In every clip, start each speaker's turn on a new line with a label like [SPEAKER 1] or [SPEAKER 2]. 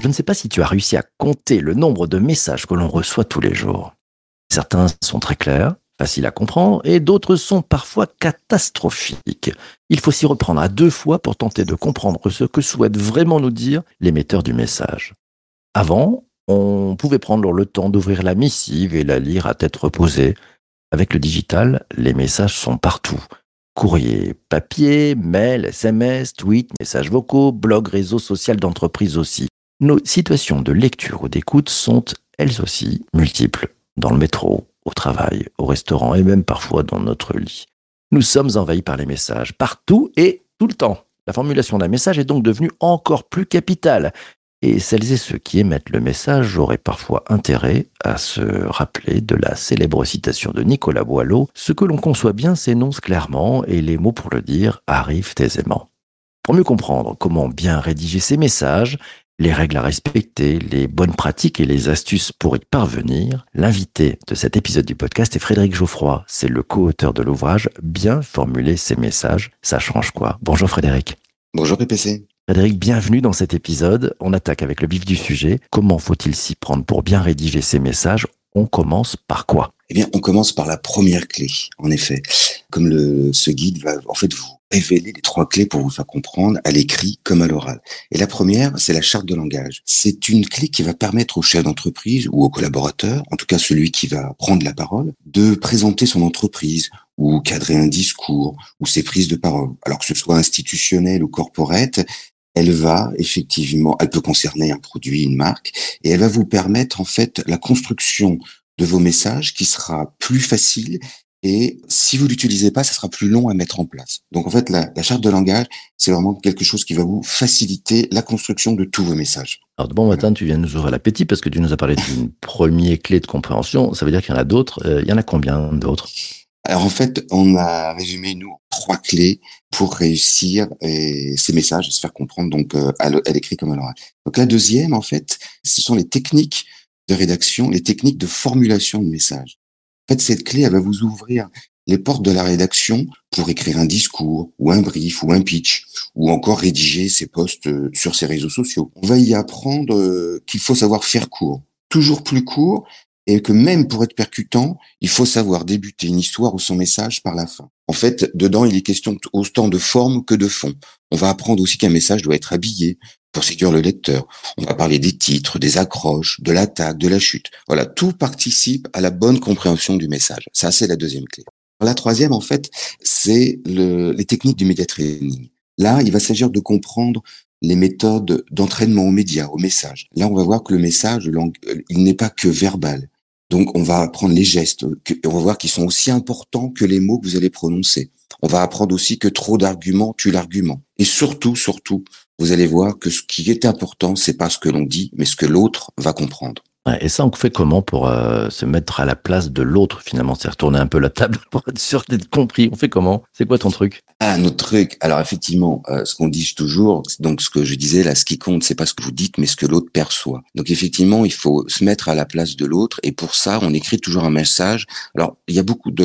[SPEAKER 1] Je ne sais pas si tu as réussi à compter le nombre de messages que l'on reçoit tous les jours. Certains sont très clairs, faciles à comprendre, et d'autres sont parfois catastrophiques. Il faut s'y reprendre à deux fois pour tenter de comprendre ce que souhaite vraiment nous dire l'émetteur du message. Avant, on pouvait prendre le temps d'ouvrir la missive et la lire à tête reposée. Avec le digital, les messages sont partout. Courrier, papier, mail, SMS, tweet, messages vocaux, blog, réseau social d'entreprise aussi. Nos situations de lecture ou d'écoute sont, elles aussi, multiples. Dans le métro, au travail, au restaurant et même parfois dans notre lit. Nous sommes envahis par les messages, partout et tout le temps. La formulation d'un message est donc devenue encore plus capitale. Et celles et ceux qui émettent le message auraient parfois intérêt à se rappeler de la célèbre citation de Nicolas Boileau Ce que l'on conçoit bien s'énonce clairement et les mots pour le dire arrivent aisément. Pour mieux comprendre comment bien rédiger ces messages, les règles à respecter, les bonnes pratiques et les astuces pour y parvenir, l'invité de cet épisode du podcast est Frédéric Geoffroy. C'est le co-auteur de l'ouvrage Bien formuler ses messages. Ça change quoi? Bonjour Frédéric.
[SPEAKER 2] Bonjour PPC.
[SPEAKER 1] Frédéric, bienvenue dans cet épisode. On attaque avec le vif du sujet. Comment faut-il s'y prendre pour bien rédiger ses messages? On commence par quoi?
[SPEAKER 2] Eh bien, on commence par la première clé, en effet. Comme le, ce guide va en fait vous révéler les trois clés pour vous faire comprendre à l'écrit comme à l'oral. Et la première, c'est la charte de langage. C'est une clé qui va permettre au chef d'entreprise ou au collaborateur, en tout cas celui qui va prendre la parole, de présenter son entreprise ou cadrer un discours ou ses prises de parole. Alors que ce soit institutionnel ou corporate, elle va effectivement, elle peut concerner un produit, une marque, et elle va vous permettre en fait la construction de vos messages qui sera plus facile et si vous l'utilisez pas, ça sera plus long à mettre en place. Donc en fait, la, la charte de langage, c'est vraiment quelque chose qui va vous faciliter la construction de tous vos messages.
[SPEAKER 1] Alors de bon matin, tu viens nous ouvrir l'appétit parce que tu nous as parlé d'une première clé de compréhension. Ça veut dire qu'il y en a d'autres. Euh, il y en a combien d'autres?
[SPEAKER 2] Alors en fait, on a résumé nous trois clés pour réussir ces messages, se faire comprendre donc euh, à l'écrit comme à l'oral. Donc la deuxième, en fait, ce sont les techniques de rédaction, les techniques de formulation de messages. En fait, cette clé, elle va vous ouvrir les portes de la rédaction pour écrire un discours ou un brief ou un pitch ou encore rédiger ses posts euh, sur ses réseaux sociaux. On va y apprendre euh, qu'il faut savoir faire court, toujours plus court et que même pour être percutant, il faut savoir débuter une histoire ou son message par la fin. En fait, dedans, il est question autant de forme que de fond. On va apprendre aussi qu'un message doit être habillé, pour séduire le lecteur. On va parler des titres, des accroches, de l'attaque, de la chute. Voilà, tout participe à la bonne compréhension du message. Ça, c'est la deuxième clé. La troisième, en fait, c'est le, les techniques du média training. Là, il va s'agir de comprendre les méthodes d'entraînement aux médias, aux messages. Là, on va voir que le message, il n'est pas que verbal. Donc, on va apprendre les gestes. On va voir qu'ils sont aussi importants que les mots que vous allez prononcer. On va apprendre aussi que trop d'arguments tue l'argument. Et surtout, surtout, vous allez voir que ce qui est important, c'est pas ce que l'on dit, mais ce que l'autre va comprendre.
[SPEAKER 1] Et ça, on fait comment pour euh, se mettre à la place de l'autre finalement? C'est retourner un peu la table pour être sûr d'être compris. On fait comment? C'est quoi ton truc?
[SPEAKER 2] Ah, notre truc. Alors effectivement, euh, ce qu'on dit toujours, donc ce que je disais là, ce qui compte, c'est pas ce que vous dites, mais ce que l'autre perçoit. Donc effectivement, il faut se mettre à la place de l'autre, et pour ça, on écrit toujours un message. Alors il y a beaucoup de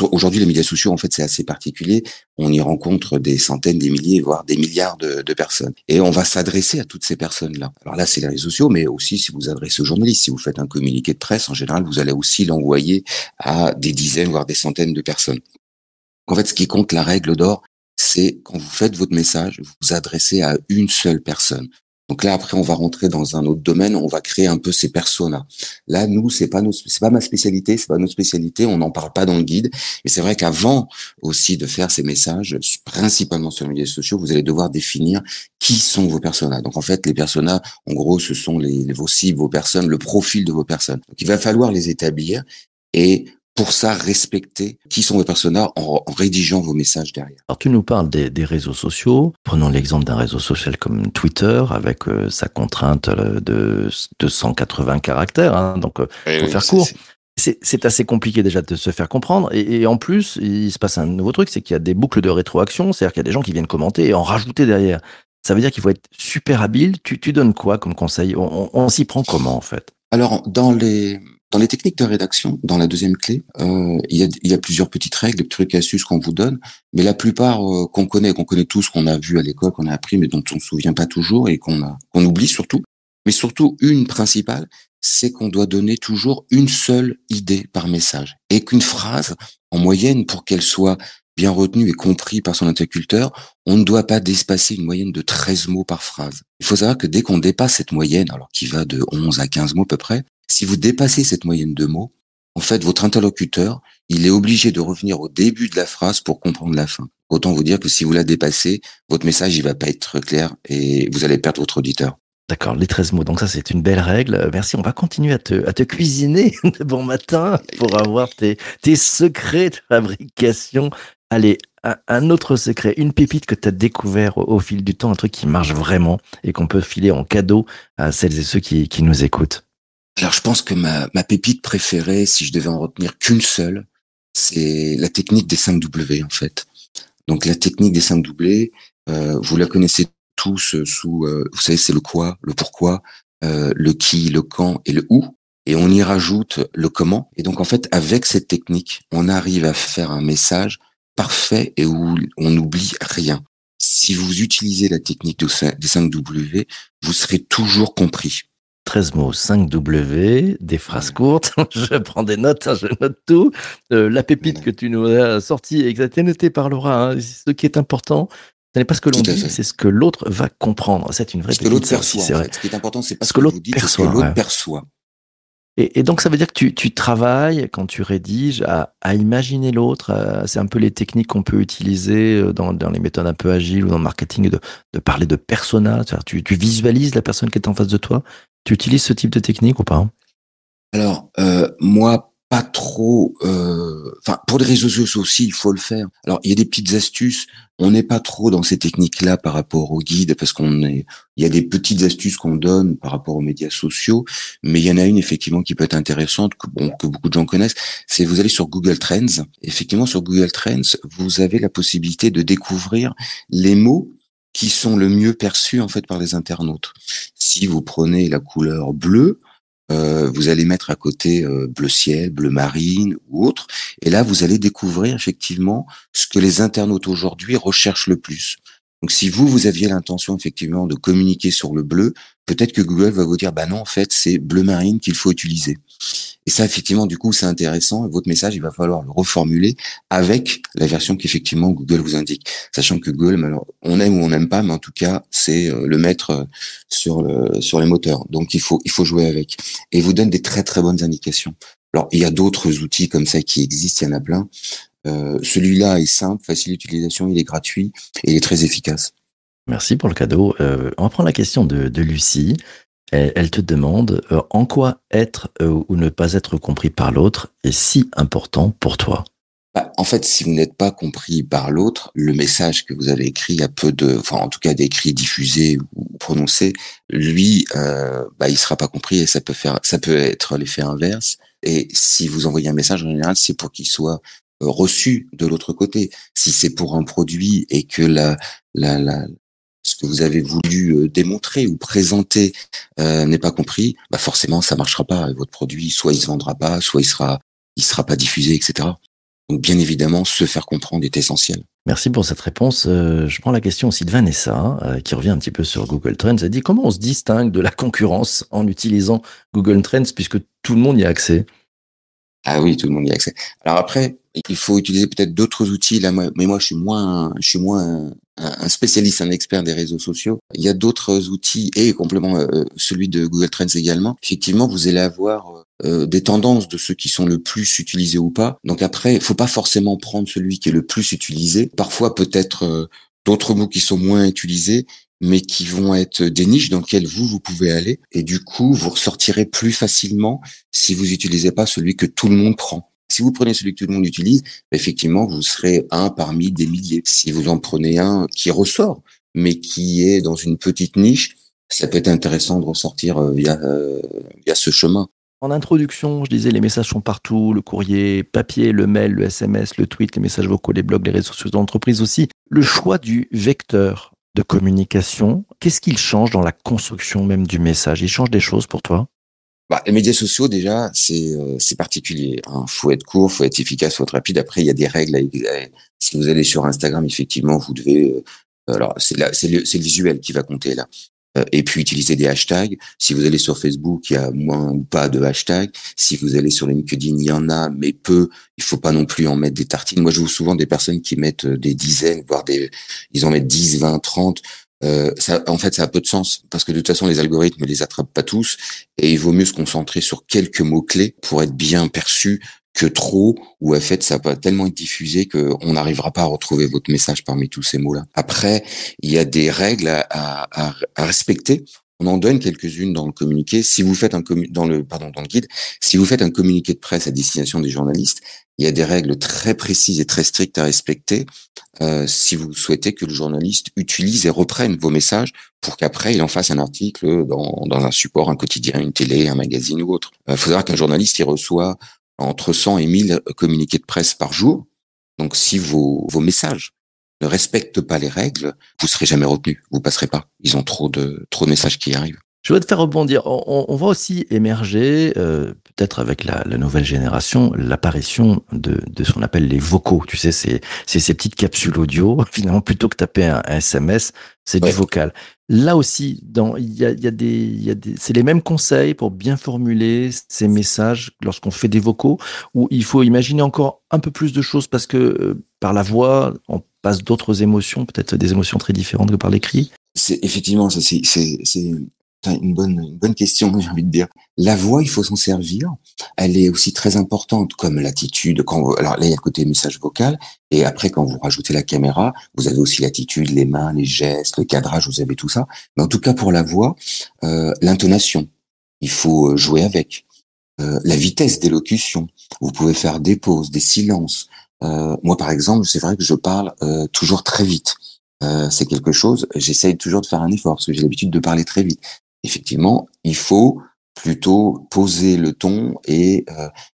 [SPEAKER 2] Aujourd'hui, les médias sociaux, en fait, c'est assez particulier. On y rencontre des centaines, des milliers, voire des milliards de, personnes. Et on va s'adresser à toutes ces personnes-là. Alors là, c'est les réseaux sociaux, mais aussi si vous adressez aux journalistes, si vous faites un communiqué de presse, en général, vous allez aussi l'envoyer à des dizaines, voire des centaines de personnes. En fait, ce qui compte, la règle d'or, c'est quand vous faites votre message, vous vous adressez à une seule personne. Donc là, après, on va rentrer dans un autre domaine, on va créer un peu ces personas. Là, nous, c'est pas c'est pas ma spécialité, c'est pas notre spécialité, on n'en parle pas dans le guide. Et c'est vrai qu'avant aussi de faire ces messages, principalement sur les médias sociaux, vous allez devoir définir qui sont vos personas. Donc en fait, les personas, en gros, ce sont vos cibles, vos personnes, le profil de vos personnes. Donc il va falloir les établir et pour ça respecter qui sont vos personnages en, en, rédigeant vos messages derrière.
[SPEAKER 1] Alors tu nous parles des, des réseaux sociaux. Prenons l'exemple d'un réseau social comme Twitter avec euh, sa contrainte euh, de 280 caractères, hein, donc euh, faut oui, faire court. C'est assez compliqué déjà de se faire comprendre et, et, en plus il se passe un nouveau truc, c'est qu'il y a des boucles de rétroaction, c'est-à-dire qu'il y a des gens qui viennent commenter et en rajouter derrière. Ça veut dire qu'il faut être super habile. Tu, tu donnes quoi comme conseil? On, on, on s'y prend comment en fait?
[SPEAKER 2] Alors dans les Dans les techniques de rédaction, dans la deuxième clé, euh, il, y a, il y a plusieurs petites règles, trucs astuces qu'on vous donne, mais la plupart euh, qu'on connaît, qu'on connaît tous, qu'on a vu à l'école, qu'on a appris, mais dont on ne se souvient pas toujours et qu'on qu'on oublie surtout. Mais surtout, une principale, c'est qu'on doit donner toujours une seule idée par message. Et qu'une phrase, en moyenne, pour qu'elle soit bien retenue et comprise par son interculteur, on ne doit pas dépasser une moyenne de 13 mots par phrase. Il faut savoir que dès qu'on dépasse cette moyenne, alors qui va de 11 à 15 mots à peu près, si vous dépassez cette moyenne de mots, en fait, votre interlocuteur, il est obligé de revenir au début de la phrase pour comprendre la fin. Autant vous dire que si vous la dépassez, votre message, il va pas être clair et vous allez perdre votre auditeur.
[SPEAKER 1] D'accord, les 13 mots. Donc ça, c'est une belle règle. Merci. On va continuer à te, cuisiner de bon matin pour avoir tes, secrets de fabrication. Allez, un, autre secret, une pépite que tu as découvert au, fil du temps, un truc qui marche vraiment et qu'on peut filer en cadeau à celles et ceux qui nous écoutent.
[SPEAKER 2] Alors, je pense que ma, ma pépite préférée, si je devais en retenir qu'une seule, c'est la technique des 5 W, en fait. Donc, la technique des 5 W, euh, vous la connaissez tous euh, sous, euh, vous savez, c'est le quoi, le pourquoi, le qui, le quand et le où. Et on y rajoute le comment. Et donc, en fait, avec cette technique, on arrive à faire un message parfait et où on n'oublie rien. Si vous utilisez la technique des 5 W, vous serez toujours compris.
[SPEAKER 1] 13 mots, 5 W, des phrases courtes. je prends des notes, hein, je note tout. Euh, la pépite que tu nous as sortie et que tu as noté par Laura, hein, ce qui est important, ce n'est pas ce que l'on dit, c'est ce que l'autre va comprendre. C'est une vraie
[SPEAKER 2] Ce que l'autre perçoit, en fait. Ce qui est important, c'est pas
[SPEAKER 1] Ce
[SPEAKER 2] ce
[SPEAKER 1] que
[SPEAKER 2] que
[SPEAKER 1] l'autre
[SPEAKER 2] c'est ce
[SPEAKER 1] perçoit,
[SPEAKER 2] que l'autre
[SPEAKER 1] ouais.
[SPEAKER 2] perçoit.
[SPEAKER 1] Et, donc, ça veut dire que tu, tu travailles, quand tu rédiges, à, à imaginer l'autre. C'est un peu les techniques qu'on peut utiliser euh, dans, dans les méthodes un peu agiles ou dans le marketing, de, de parler de persona. Tu, tu visualises la personne qui est en face de toi. Tu utilises ce type de technique ou pas?
[SPEAKER 2] Alors, euh, moi, pas trop. euh, Enfin, pour les réseaux sociaux aussi, il faut le faire. Alors, il y a des petites astuces. On n'est pas trop dans ces techniques-là par rapport au guide, parce qu'on est. Il y a des petites astuces qu'on donne par rapport aux médias sociaux, mais il y en a une effectivement qui peut être intéressante, que bon, que beaucoup de gens connaissent. C'est vous allez sur Google Trends. Effectivement, sur Google Trends, vous avez la possibilité de découvrir les mots qui sont le mieux perçus en fait par les internautes. Si vous prenez la couleur bleue, euh, vous allez mettre à côté euh, bleu ciel, bleu marine ou autre, et là vous allez découvrir effectivement ce que les internautes aujourd'hui recherchent le plus. Donc si vous vous aviez l'intention effectivement de communiquer sur le bleu, peut-être que Google va vous dire bah non en fait c'est bleu marine qu'il faut utiliser. Et ça effectivement du coup c'est intéressant votre message il va falloir le reformuler avec la version qu'effectivement Google vous indique, sachant que Google on aime ou on n'aime pas mais en tout cas c'est euh, le maître euh, sur les moteurs. Donc il faut il faut jouer avec et il vous donne des très très bonnes indications. Alors il y a d'autres outils comme ça qui existent, il y en a plein. Euh, Celui-là est simple, facile d'utilisation, il est gratuit et il est très efficace.
[SPEAKER 1] Merci pour le cadeau. Euh, on va prendre la question de, de Lucie. Elle, elle te demande euh, en quoi être euh, ou ne pas être compris par l'autre est si important pour toi?
[SPEAKER 2] Bah, en fait, si vous n'êtes pas compris par l'autre, le message que vous avez écrit a peu de, enfin en tout cas d'écrit, diffusé ou prononcé, lui, euh, bah, il sera pas compris et ça peut faire, ça peut être l'effet inverse. Et si vous envoyez un message en général, c'est pour qu'il soit reçu de l'autre côté. Si c'est pour un produit et que la, la, la ce que vous avez voulu euh, démontrer ou présenter euh, n'est pas compris, bah forcément ça marchera pas. Votre produit, soit il se vendra pas, soit il sera, il sera pas diffusé, etc. Donc bien évidemment, se faire comprendre est essentiel.
[SPEAKER 1] Merci pour cette réponse. Euh, je prends la question aussi de Vanessa, euh, qui revient un petit peu sur Google Trends. Elle dit comment on se distingue de la concurrence en utilisant Google Trends puisque tout le monde y a accès?
[SPEAKER 2] Ah oui, tout le monde y a accès. Alors après, il faut utiliser peut-être d'autres outils. Là, mais moi, je suis moins, je suis moins un, spécialiste, un expert des réseaux sociaux. Il y a d'autres outils et complément euh, celui de Google Trends également. Effectivement, vous allez avoir euh, des tendances de ceux qui sont le plus utilisés ou pas. Donc après, il faut pas forcément prendre celui qui est le plus utilisé. Parfois, peut-être euh, d'autres mots qui sont moins utilisés mais qui vont être des niches dans lesquelles vous, vous pouvez aller. Et du coup, vous ressortirez plus facilement si vous n'utilisez pas celui que tout le monde prend. Si vous prenez celui que tout le monde utilise, effectivement, vous serez un parmi des milliers. Si vous en prenez un qui ressort, mais qui est dans une petite niche, ça peut être intéressant de ressortir euh, via, euh, via ce chemin.
[SPEAKER 1] En introduction, je disais les messages sont partout, le courrier papier, le mail, le SMS, le tweet, les messages vocaux, les blogs, les réseaux sociaux d'entreprise aussi. Le choix du vecteur de communication, qu'est-ce qu'il change dans la construction même du message? Il change des choses pour toi?
[SPEAKER 2] Bah, les médias sociaux déjà, c'est euh, c'est particulier. Hein. Faut être court, faut être efficace, faut être rapide. Après, il y a des règles. à- Si vous allez sur Instagram, effectivement, vous devez. euh, alors, c'est c'est le, c'est le visuel qui va compter là. Euh, et puis utiliser des hashtags. Si vous allez sur Facebook, il y a moins ou pas de hashtags. Si vous allez sur LinkedIn, il y en a, mais peu. Il faut pas non plus en mettre des tartines. Moi, je vois souvent des personnes qui mettent euh, des dizaines, voire des, ils en mettent 10, 20, 30. Euh, ça, en fait, ça a peu de sens parce que de toute façon, les algorithmes ne les attrapent pas tous et il vaut mieux se concentrer sur quelques mots clés pour être bien perçu que trop ou en fait ça va tellement être diffusé qu'on n'arrivera pas à retrouver votre message parmi tous ces mots-là. Après, il y a des règles à, à- à respecter. On en donne quelques-unes dans le communiqué. Si vous faites un dans le pardon dans le guide, si vous faites un communiqué de presse à destination des journalistes, il y a des règles très précises et très strictes à respecter euh, si vous souhaitez que le journaliste utilise et reprenne vos messages pour qu'après il en fasse un article dans, dans un support, un quotidien, une télé, un magazine ou autre. Il faut savoir qu'un journaliste il reçoit entre 100 et 1000 communiqués de presse par jour. Donc si vos, vos messages ne respectent pas les règles, vous serez jamais retenu, vous passerez pas. Ils ont trop de trop de messages qui arrivent.
[SPEAKER 1] Je voudrais te faire rebondir. On, voit aussi émerger, euh, peut-être avec la, la nouvelle génération, l'apparition de, de ce qu'on appelle les vocaux. Tu sais, c'est ces petites capsules audio. Finalement, plutôt que taper un, un SMS, c'est
[SPEAKER 2] Ouais.
[SPEAKER 1] du vocal. Là aussi, dans il y a, il y a des, il y a des, c'est les mêmes conseils pour bien formuler ces messages lorsqu'on fait des vocaux. Où il faut imaginer encore un peu plus de choses parce que euh, par la voix, on passe d'autres émotions, peut-être des émotions très différentes que par l'écrit.
[SPEAKER 2] C'est effectivement ça, c'est une bonne une bonne question, j'ai envie de dire. La voix, il faut s'en servir. Elle est aussi très importante, comme l'attitude. Quand vous- alors là, il y a le côté message vocal, et après, quand vous rajoutez la caméra, vous avez aussi l'attitude, les mains, les gestes, le cadrage, vous avez tout ça. Mais en tout cas, pour la voix, euh, l'intonation, il faut euh, jouer avec. Euh, la vitesse d'élocution. Vous pouvez faire des pauses, des silences. Euh, moi, par exemple, c'est vrai que je parle euh, toujours très vite. Euh, c'est quelque chose, j'essaye toujours de faire un effort parce que j'ai l'habitude de parler très vite. Effectivement, il faut plutôt poser le ton et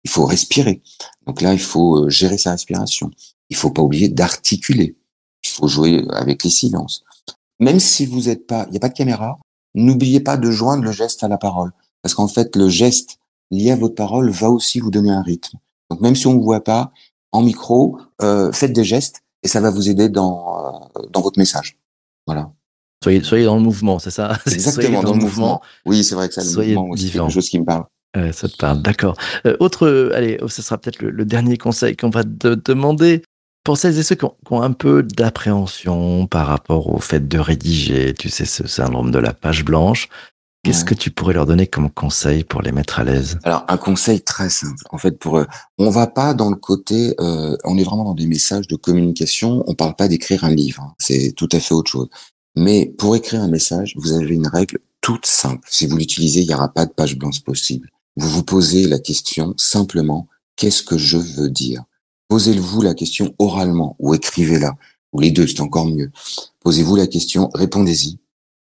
[SPEAKER 2] il faut respirer. Donc là, il faut gérer sa respiration. Il faut pas oublier d'articuler. Il faut jouer avec les silences. Même si vous n'êtes pas, il n'y a pas de caméra, n'oubliez pas de joindre le geste à la parole. Parce qu'en fait, le geste lié à votre parole va aussi vous donner un rythme. Donc même si on ne vous voit pas, en micro, euh, faites des gestes et ça va vous aider dans, euh, dans votre message. Voilà.
[SPEAKER 1] Soyez, soyez dans le mouvement, c'est ça?
[SPEAKER 2] Exactement, dans, le mouvement. Oui, c'est vrai que ça, le
[SPEAKER 1] Soyez
[SPEAKER 2] mouvement aussi, c'est quelque chose qui me parle.
[SPEAKER 1] Euh, ça te parle, d'accord. Autre, allez, oh, ce sera peut-être le, le dernier conseil qu'on va te demander. Pour celles et ceux qui ont, qui ont un peu d'appréhension par rapport au fait de rédiger, tu sais, ce syndrome de la page blanche, qu'est-ce que tu pourrais leur donner comme conseil pour les mettre à l'aise?
[SPEAKER 2] Alors un conseil très simple. En fait, pour euh, on va pas dans le côté, euh, on est vraiment dans des messages de communication. On parle pas d'écrire un livre. hein. C'est tout à fait autre chose. Mais pour écrire un message, vous avez une règle toute simple. Si vous l'utilisez, il n'y aura pas de page blanche possible. Vous vous posez la question simplement qu'est-ce que je veux dire? Posez-vous la question oralement ou écrivez-la ou les deux, c'est encore mieux. Posez-vous la question, répondez-y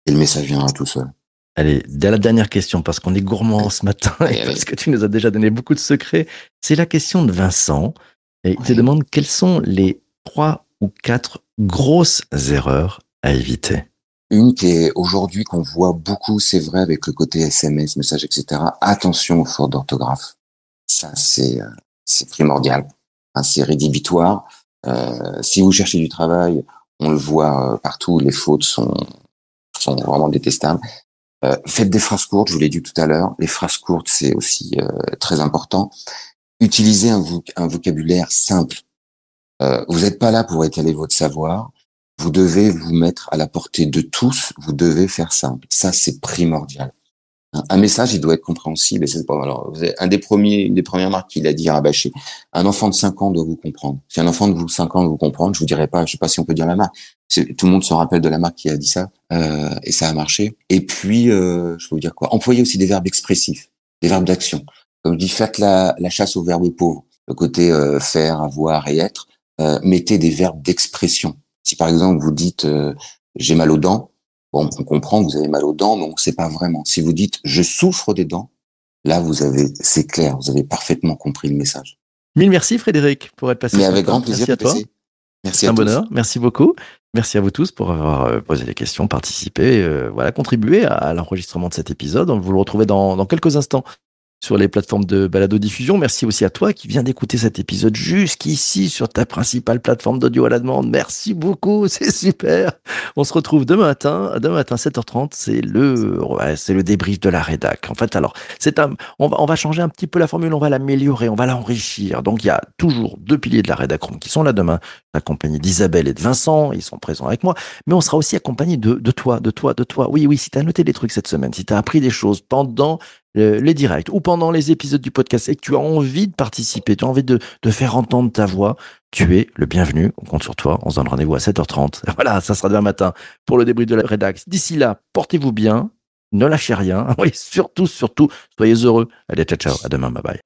[SPEAKER 2] et le message viendra tout seul.
[SPEAKER 1] Allez, dès la dernière question, parce qu'on est gourmand ce matin et parce que tu nous as déjà donné beaucoup de secrets, c'est la question de Vincent. Et il te demande quelles sont les trois ou quatre grosses erreurs à éviter.
[SPEAKER 2] Une qui est aujourd'hui qu'on voit beaucoup, c'est vrai, avec le côté SMS, message, etc. Attention aux fautes d'orthographe. Ça, c'est euh, c'est primordial. C'est rédhibitoire. Euh, si vous cherchez du travail, on le voit euh, partout, les fautes sont sont vraiment détestables. Euh, faites des phrases courtes, je vous l'ai dit tout à l'heure. Les phrases courtes, c'est aussi euh, très important. Utilisez un, voc- un vocabulaire simple. Euh, vous n'êtes pas là pour étaler votre savoir. Vous devez vous mettre à la portée de tous. Vous devez faire simple. Ça, c'est primordial. Un, message, il doit être compréhensible. Et c'est alors. Un des premiers, une des premières marques qui l'a dit, rabâché. Un enfant de 5 ans doit vous comprendre. Si un enfant de vous 5 ans doit vous comprendre, je vous dirais pas, je sais pas si on peut dire la marque. Tout le monde se rappelle de la marque qui a dit ça, euh, et ça a marché. Et puis, euh, je vais vous dire quoi? Employez aussi des verbes expressifs, des verbes d'action. Comme je dis, faites la, la chasse aux verbes pauvres. Le côté euh, faire, avoir et être. Euh, mettez des verbes d'expression. Si par exemple vous dites euh, j'ai mal aux dents, bon, on comprend que vous avez mal aux dents, ne sait pas vraiment. Si vous dites je souffre des dents, là vous avez, c'est clair, vous avez parfaitement compris le message.
[SPEAKER 1] Mille merci Frédéric pour être passé
[SPEAKER 2] Mais avec grand plaisir.
[SPEAKER 1] Merci à toi.
[SPEAKER 2] Merci
[SPEAKER 1] C'est
[SPEAKER 2] à
[SPEAKER 1] un
[SPEAKER 2] tous.
[SPEAKER 1] bonheur. Merci beaucoup. Merci à vous tous pour avoir euh, posé des questions, participé, euh, voilà, contribué à, à l'enregistrement de cet épisode. Vous le retrouvez dans, dans quelques instants sur les plateformes de balado-diffusion. Merci aussi à toi qui viens d'écouter cet épisode jusqu'ici sur ta principale plateforme d'audio à la demande. Merci beaucoup, c'est super. On se retrouve demain matin, demain matin 7h30, c'est le, ouais, c'est le débrief de la rédac. En fait, alors, c'est un, on va, on va changer un petit peu la formule, on va l'améliorer, on va l'enrichir. Donc, il y a toujours deux piliers de la rédac qui sont là demain, accompagnés d'Isabelle et de Vincent, ils sont présents avec moi, mais on sera aussi accompagné de, de toi, de toi, de toi. Oui, oui, si tu as noté des trucs cette semaine, si tu as appris des choses pendant les directs ou pendant les épisodes du podcast et que tu as envie de participer, tu as envie de, de faire entendre ta voix, tu es le bienvenu. On compte sur toi. On se donne rendez-vous à 7h30. Voilà, ça sera demain matin pour le débrief de la rédax. D'ici là, portez-vous bien. Ne lâchez rien. Oui, surtout, surtout, soyez heureux. Allez, ciao, ciao. À demain. Bye bye.